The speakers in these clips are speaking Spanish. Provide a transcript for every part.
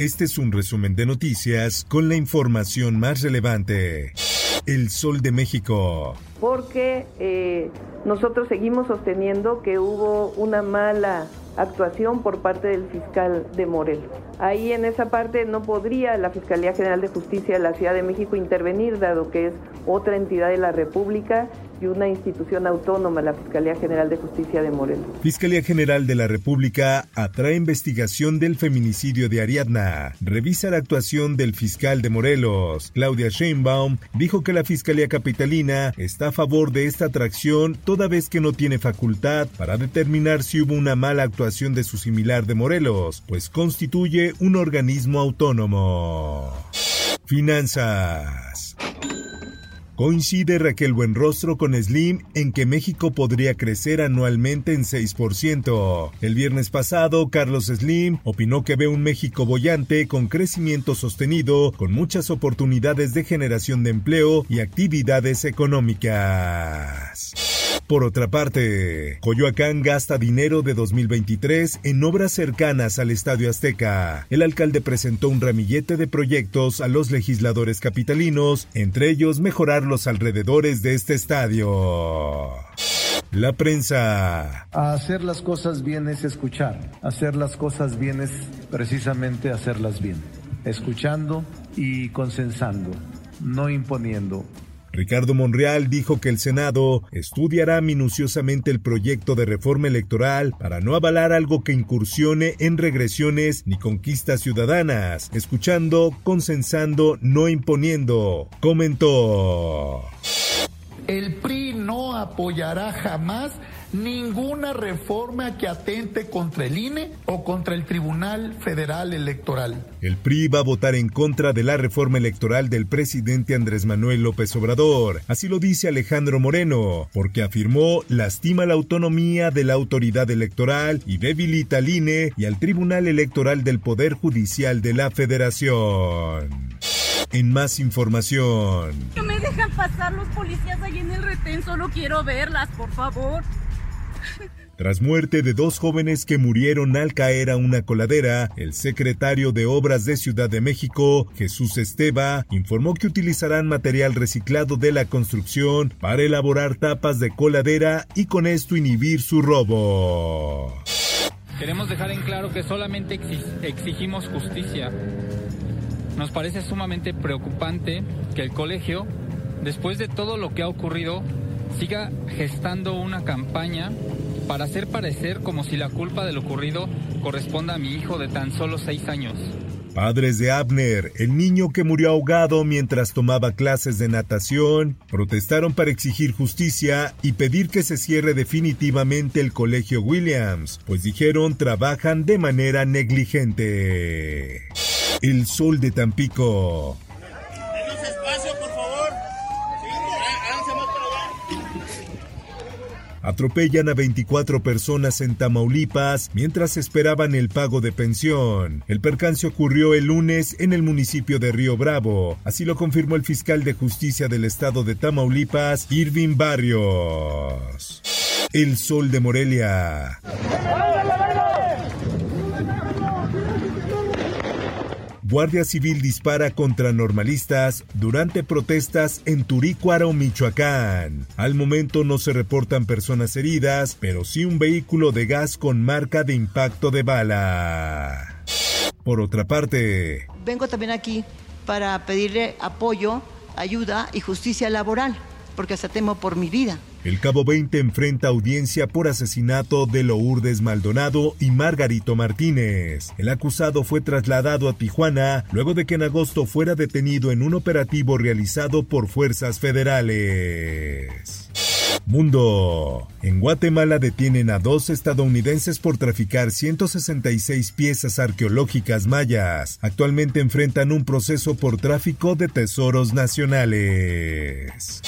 Este es un resumen de noticias con la información más relevante. El Sol de México. Porque eh, nosotros seguimos sosteniendo que hubo una mala actuación por parte del fiscal de Morelos. Ahí en esa parte no podría la Fiscalía General de Justicia de la Ciudad de México intervenir, dado que es otra entidad de la República y una institución autónoma, la Fiscalía General de Justicia de Morelos. Fiscalía General de la República atrae investigación del feminicidio de Ariadna. Revisa la actuación del fiscal de Morelos. Claudia Sheinbaum dijo que la Fiscalía Capitalina está a favor de esta atracción toda vez que no tiene facultad para determinar si hubo una mala actuación de su similar de Morelos, pues constituye un organismo autónomo. Finanzas. Coincide Raquel Buenrostro con Slim en que México podría crecer anualmente en 6%. El viernes pasado, Carlos Slim opinó que ve un México bollante con crecimiento sostenido, con muchas oportunidades de generación de empleo y actividades económicas. Por otra parte, Coyoacán gasta dinero de 2023 en obras cercanas al Estadio Azteca. El alcalde presentó un ramillete de proyectos a los legisladores capitalinos, entre ellos mejorar los alrededores de este estadio. La prensa. hacer las cosas bien es escuchar. Hacer las cosas bien es precisamente hacerlas bien. Escuchando y consensando, no imponiendo. Ricardo Monreal dijo que el Senado estudiará minuciosamente el proyecto de reforma electoral para no avalar algo que incursione en regresiones ni conquistas ciudadanas, escuchando, consensando, no imponiendo, comentó. El PRI no apoyará jamás ninguna reforma que atente contra el INE o contra el Tribunal Federal Electoral. El PRI va a votar en contra de la reforma electoral del presidente Andrés Manuel López Obrador. Así lo dice Alejandro Moreno, porque afirmó lastima la autonomía de la autoridad electoral y debilita al INE y al Tribunal Electoral del Poder Judicial de la Federación. En más información. No me dejan pasar los policías ahí en el retén, solo quiero verlas, por favor. Tras muerte de dos jóvenes que murieron al caer a una coladera, el secretario de Obras de Ciudad de México, Jesús Esteba, informó que utilizarán material reciclado de la construcción para elaborar tapas de coladera y con esto inhibir su robo. Queremos dejar en claro que solamente exigimos justicia. Nos parece sumamente preocupante que el colegio, después de todo lo que ha ocurrido, siga gestando una campaña para hacer parecer como si la culpa de lo ocurrido corresponda a mi hijo de tan solo seis años. Padres de Abner, el niño que murió ahogado mientras tomaba clases de natación, protestaron para exigir justicia y pedir que se cierre definitivamente el colegio Williams, pues dijeron trabajan de manera negligente. El sol de Tampico. Atropellan a 24 personas en Tamaulipas mientras esperaban el pago de pensión. El percance ocurrió el lunes en el municipio de Río Bravo, así lo confirmó el fiscal de justicia del estado de Tamaulipas, Irving Barrios. El Sol de Morelia. Guardia Civil dispara contra normalistas durante protestas en Turícuaro, Michoacán. Al momento no se reportan personas heridas, pero sí un vehículo de gas con marca de impacto de bala. Por otra parte, vengo también aquí para pedirle apoyo, ayuda y justicia laboral, porque hasta temo por mi vida. El Cabo 20 enfrenta audiencia por asesinato de Lourdes Maldonado y Margarito Martínez. El acusado fue trasladado a Tijuana luego de que en agosto fuera detenido en un operativo realizado por fuerzas federales. Mundo. En Guatemala detienen a dos estadounidenses por traficar 166 piezas arqueológicas mayas. Actualmente enfrentan un proceso por tráfico de tesoros nacionales.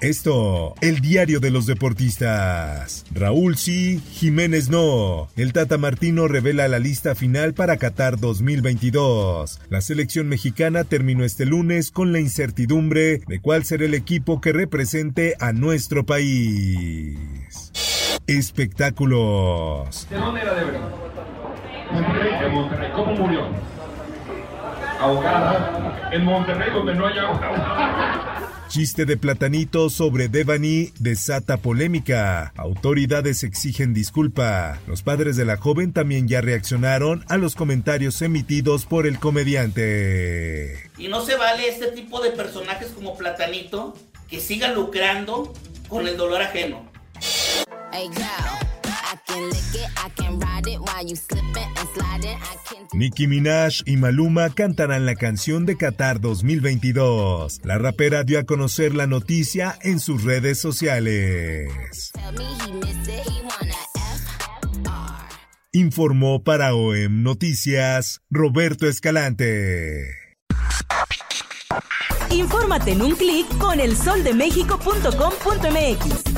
Esto, el diario de los deportistas. Raúl sí, Jiménez no. El Tata Martino revela la lista final para Qatar 2022. La selección mexicana terminó este lunes con la incertidumbre de cuál será el equipo que represente a nuestro país. Espectáculos. ¿De dónde era de? De Monterrey. ¿Cómo murió? Ahogada. En Monterrey donde no hay agua. Chiste de platanito sobre Devani desata polémica. Autoridades exigen disculpa. Los padres de la joven también ya reaccionaron a los comentarios emitidos por el comediante. Y no se vale este tipo de personajes como platanito que sigan lucrando con el dolor ajeno. Nicki Minaj y Maluma cantarán la canción de Qatar 2022. La rapera dio a conocer la noticia en sus redes sociales. Informó para OEM Noticias Roberto Escalante. Infórmate en un clic con elsoldemexico.com.mx.